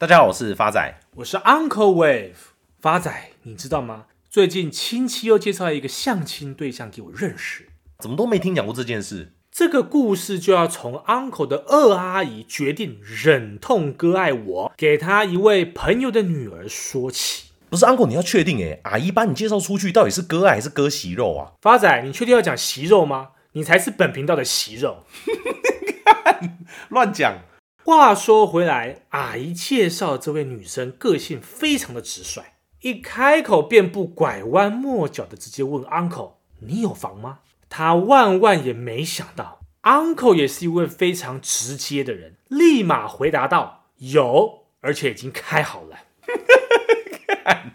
大家好，我是发仔，我是 Uncle Wave。发仔，你知道吗？最近亲戚又介绍一个相亲对象给我认识，怎么都没听讲过这件事。这个故事就要从 Uncle 的二阿姨决定忍痛割爱我给他一位朋友的女儿说起。不是 Uncle，你要确定诶，阿姨把你介绍出去，到底是割爱还是割席肉啊？发仔，你确定要讲席肉吗？你才是本频道的席肉，乱讲。话说回来，阿姨介绍这位女生个性非常的直率，一开口便不拐弯抹角的直接问 uncle：“ 你有房吗？”她万万也没想到，uncle 也是一位非常直接的人，立马回答道：“有，而且已经开好了。”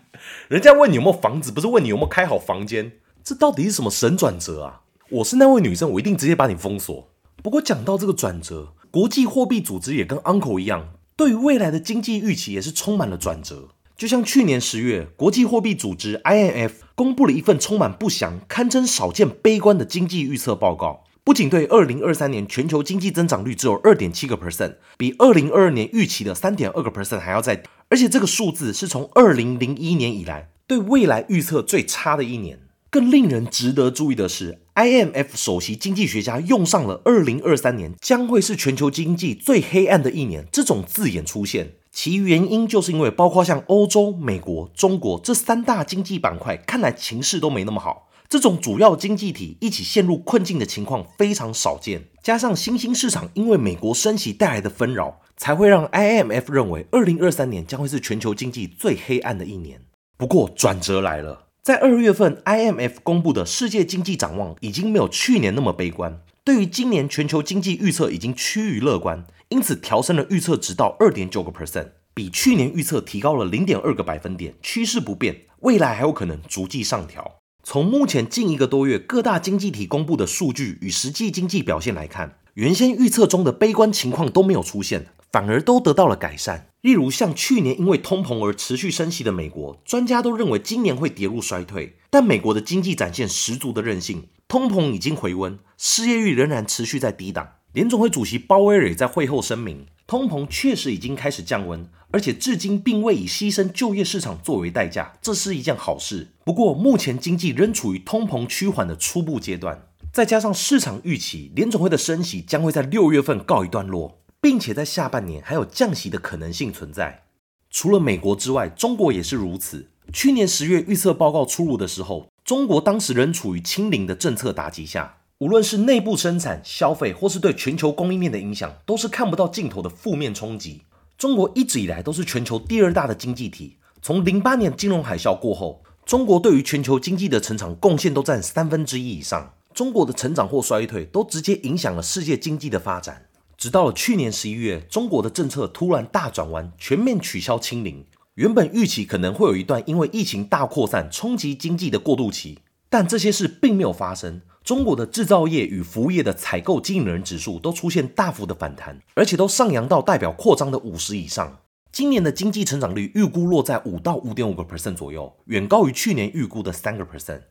人家问你有没有房子，不是问你有没有开好房间，这到底是什么神转折啊？我是那位女生，我一定直接把你封锁。不过讲到这个转折，国际货币组织也跟 Uncle 一样，对于未来的经济预期也是充满了转折。就像去年十月，国际货币组织 IMF 公布了一份充满不祥、堪称少见悲观的经济预测报告，不仅对二零二三年全球经济增长率只有二点七个 percent，比二零二二年预期的三点二个 percent 还要再低，而且这个数字是从二零零一年以来对未来预测最差的一年。更令人值得注意的是，IMF 首席经济学家用上了“二零二三年将会是全球经济最黑暗的一年”这种字眼出现，其原因就是因为包括像欧洲、美国、中国这三大经济板块，看来情势都没那么好。这种主要经济体一起陷入困境的情况非常少见，加上新兴市场因为美国升息带来的纷扰，才会让 IMF 认为二零二三年将会是全球经济最黑暗的一年。不过转折来了。在二月份，IMF 公布的世界经济展望已经没有去年那么悲观，对于今年全球经济预测已经趋于乐观，因此调升了预测值到二点九个 percent，比去年预测提高了零点二个百分点，趋势不变，未来还有可能逐季上调。从目前近一个多月各大经济体公布的数据与实际经济表现来看，原先预测中的悲观情况都没有出现，反而都得到了改善。例如，像去年因为通膨而持续升息的美国，专家都认为今年会跌入衰退。但美国的经济展现十足的韧性，通膨已经回温，失业率仍然持续在低档。联总会主席鲍威尔在会后声明，通膨确实已经开始降温，而且至今并未以牺牲就业市场作为代价，这是一件好事。不过，目前经济仍处于通膨趋缓的初步阶段，再加上市场预期联总会的升息将会在六月份告一段落。并且在下半年还有降息的可能性存在。除了美国之外，中国也是如此。去年十月预测报告出炉的时候，中国当时仍处于清零的政策打击下，无论是内部生产、消费，或是对全球供应链的影响，都是看不到尽头的负面冲击。中国一直以来都是全球第二大的经济体，从零八年金融海啸过后，中国对于全球经济的成长贡献都占三分之一以上。中国的成长或衰退，都直接影响了世界经济的发展。直到了去年十一月，中国的政策突然大转弯，全面取消清零。原本预期可能会有一段因为疫情大扩散冲击经济的过渡期，但这些事并没有发生。中国的制造业与服务业的采购经理人指数都出现大幅的反弹，而且都上扬到代表扩张的五十以上。今年的经济成长率预估落在五到五点五个 percent 左右，远高于去年预估的三个 percent。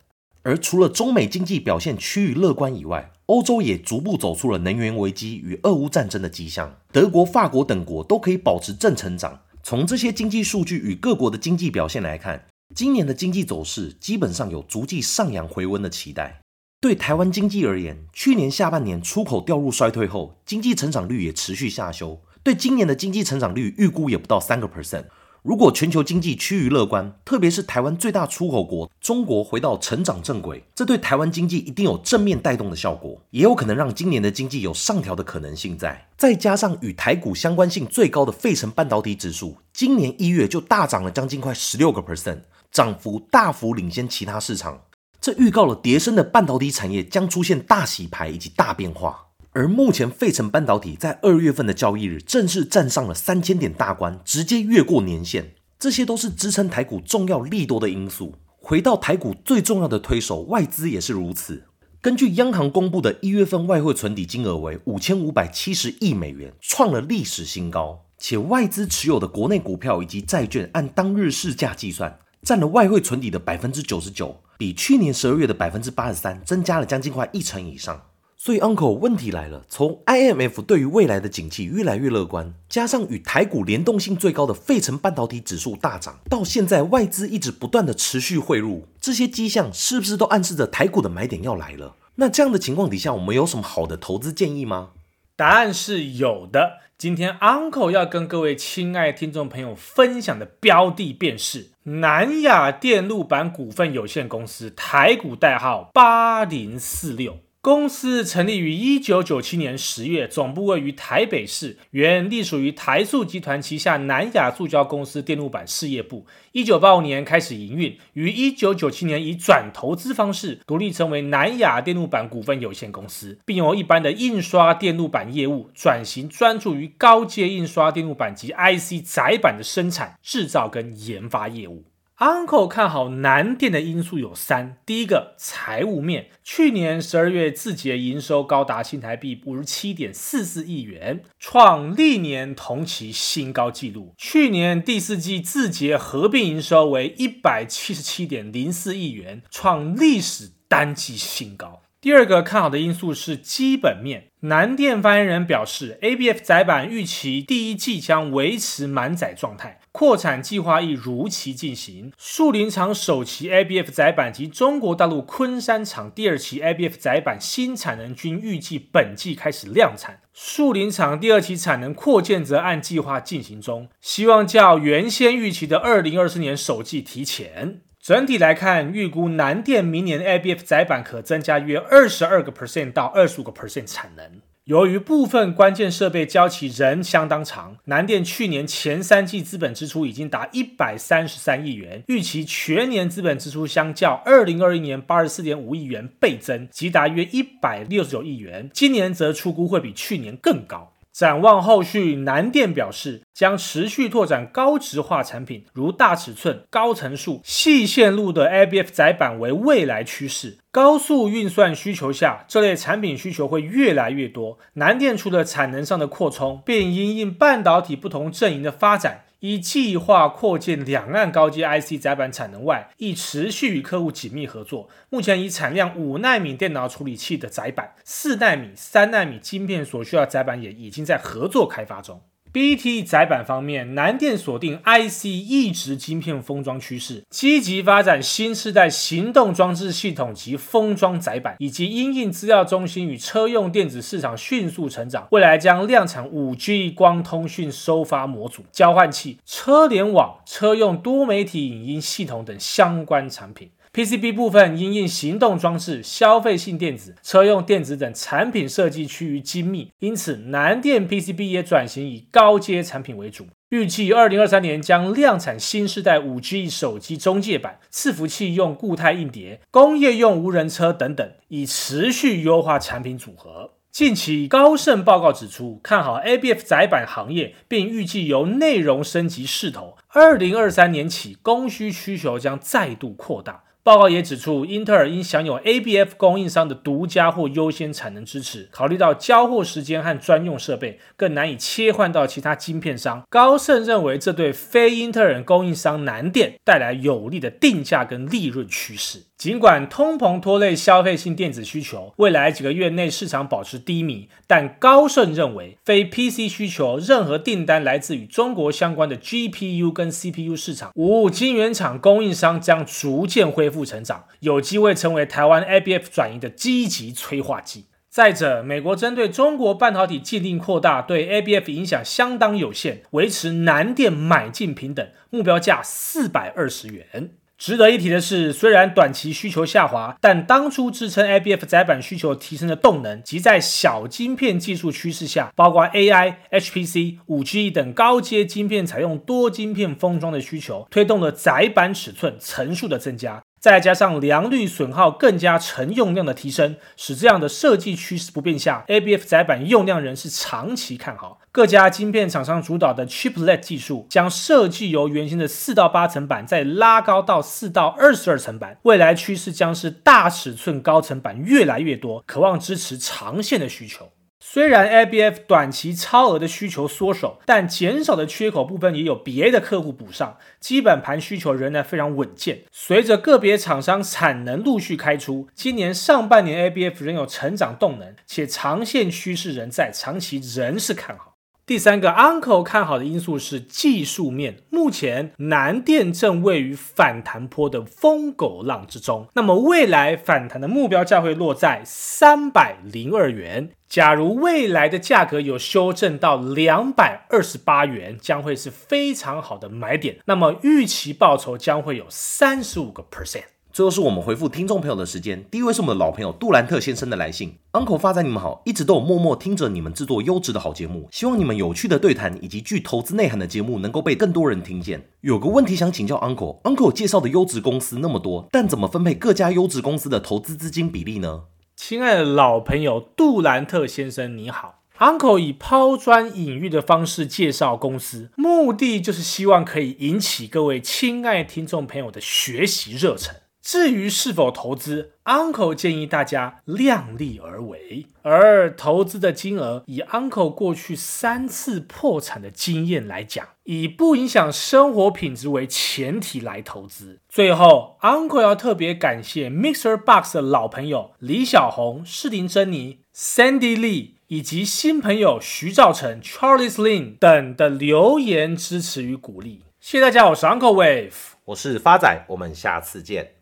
而除了中美经济表现趋于乐观以外，欧洲也逐步走出了能源危机与俄乌战争的迹象。德国、法国等国都可以保持正成长。从这些经济数据与各国的经济表现来看，今年的经济走势基本上有逐季上扬回温的期待。对台湾经济而言，去年下半年出口掉入衰退后，经济成长率也持续下修。对今年的经济成长率预估也不到三个 percent。如果全球经济趋于乐观，特别是台湾最大出口国中国回到成长正轨，这对台湾经济一定有正面带动的效果，也有可能让今年的经济有上调的可能性在。再加上与台股相关性最高的费城半导体指数，今年一月就大涨了将近快十六个 percent，涨幅大幅领先其他市场，这预告了跌深的半导体产业将出现大洗牌以及大变化。而目前，费城半导体在二月份的交易日正式站上了三千点大关，直接越过年线，这些都是支撑台股重要利多的因素。回到台股最重要的推手外资也是如此。根据央行公布的一月份外汇存底金额为五千五百七十亿美元，创了历史新高。且外资持有的国内股票以及债券按当日市价计算，占了外汇存底的百分之九十九，比去年十二月的百分之八十三增加了将近快一成以上。所以，Uncle，问题来了。从 IMF 对于未来的景气越来越乐观，加上与台股联动性最高的费城半导体指数大涨，到现在外资一直不断的持续汇入，这些迹象是不是都暗示着台股的买点要来了？那这样的情况底下，我们有什么好的投资建议吗？答案是有的。今天 Uncle 要跟各位亲爱听众朋友分享的标的便是南亚电路板股份有限公司，台股代号八零四六。公司成立于一九九七年十月，总部位于台北市，原隶属于台塑集团旗下南亚塑胶公司电路板事业部。一九八五年开始营运，于一九九七年以转投资方式独立成为南亚电路板股份有限公司，并由一般的印刷电路板业务转型专注于高阶印刷电路板及 IC 载板的生产、制造跟研发业务。Uncle 看好南电的因素有三：第一个，财务面，去年十二月字节营收高达新台币五十七点四四亿元，创历年同期新高纪录；去年第四季字节合并营收为一百七十七点零四亿元，创历史单季新高。第二个看好的因素是基本面。南电发言人表示，ABF 载板预期第一季将维持满载状态，扩产计划亦如期进行。树林厂首期 ABF 载板及中国大陆昆山厂第二期 ABF 载板新产能均预计本季开始量产。树林厂第二期产能扩建则按计划进行中，希望较原先预期的二零二四年首季提前。整体来看，预估南电明年 ABF 载板可增加约二十二个 percent 到二十五个 percent 产能。由于部分关键设备交期仍相当长，南电去年前三季资本支出已经达一百三十三亿元，预期全年资本支出相较二零二一年八十四点五亿元倍增，即达约一百六十九亿元。今年则出估会比去年更高。展望后续，南电表示将持续拓展高值化产品，如大尺寸、高层数、细线路的 ABF 载板为未来趋势。高速运算需求下，这类产品需求会越来越多。南电除了产能上的扩充，并因应半导体不同阵营的发展。以计划扩建两岸高阶 IC 载板产能外，亦持续与客户紧密合作。目前已产量五纳米电脑处理器的载板、四纳米、三纳米晶片所需要载板也已经在合作开发中。BT 载板方面，南电锁定 IC 异质晶片封装趋势，积极发展新世代行动装置系统及封装载板，以及因应资料中心与车用电子市场迅速成长，未来将量产 5G 光通讯收发模组、交换器、车联网、车用多媒体影音系统等相关产品。PCB 部分因应行动装置、消费性电子、车用电子等产品设计趋于精密，因此南电 PCB 也转型以高阶产品为主。预计二零二三年将量产新世代五 G 手机中介板、伺服器用固态硬碟、工业用无人车等等，以持续优化产品组合。近期高盛报告指出，看好 ABF 载板行业，并预计由内容升级势头，二零二三年起供需需求将再度扩大。报告也指出，英特尔应享有 ABF 供应商的独家或优先产能支持。考虑到交货时间和专用设备，更难以切换到其他晶片商。高盛认为，这对非英特尔供应商南电带来有利的定价跟利润趋势。尽管通膨拖累消费性电子需求，未来几个月内市场保持低迷，但高盛认为，非 PC 需求任何订单来自与中国相关的 GPU 跟 CPU 市场，五晶圆厂供应商将逐渐恢复复成长，有机会成为台湾 ABF 转移的积极催化剂。再者，美国针对中国半导体禁令扩大，对 ABF 影响相当有限，维持南电买进平等，目标价四百二十元。值得一提的是，虽然短期需求下滑，但当初支撑 ABF 载板需求提升的动能，及在小晶片技术趋势下，包括 AI、HPC、5G 等高阶晶片采用多晶片封装的需求，推动了载板尺寸层数的增加。再加上良率损耗更加成用量的提升，使这样的设计趋势不变下，ABF 载板用量仍是长期看好。各家晶片厂商主导的 Chiplet 技术，将设计由原先的四到八层板再拉高到四到二十二层板，未来趋势将是大尺寸高层板越来越多，渴望支持长线的需求。虽然 ABF 短期超额的需求缩手，但减少的缺口部分也有别的客户补上，基本盘需求仍然非常稳健。随着个别厂商产能陆续开出，今年上半年 ABF 仍有成长动能，且长线趋势仍在，长期仍是看好。第三个 Uncle 看好的因素是技术面，目前南电正位于反弹波的疯狗浪之中，那么未来反弹的目标价会落在三百零二元。假如未来的价格有修正到两百二十八元，将会是非常好的买点，那么预期报酬将会有三十五个 percent。最后是我们回复听众朋友的时间。第一位是我们的老朋友杜兰特先生的来信，Uncle 发展你们好，一直都有默默听着你们制作优质的好节目，希望你们有趣的对谈以及具投资内涵的节目能够被更多人听见。有个问题想请教 Uncle，Uncle 介绍的优质公司那么多，但怎么分配各家优质公司的投资资金比例呢？亲爱的老朋友杜兰特先生你好，Uncle 以抛砖引玉的方式介绍公司，目的就是希望可以引起各位亲爱听众朋友的学习热忱。至于是否投资，Uncle 建议大家量力而为。而投资的金额，以 Uncle 过去三次破产的经验来讲，以不影响生活品质为前提来投资。最后，Uncle 要特别感谢 Mixer Box 的老朋友李小红、士林珍妮、Sandy Lee 以及新朋友徐兆成、Charlie Lin 等的留言支持与鼓励。谢谢大家，我是 Uncle Wave，我是发仔，我们下次见。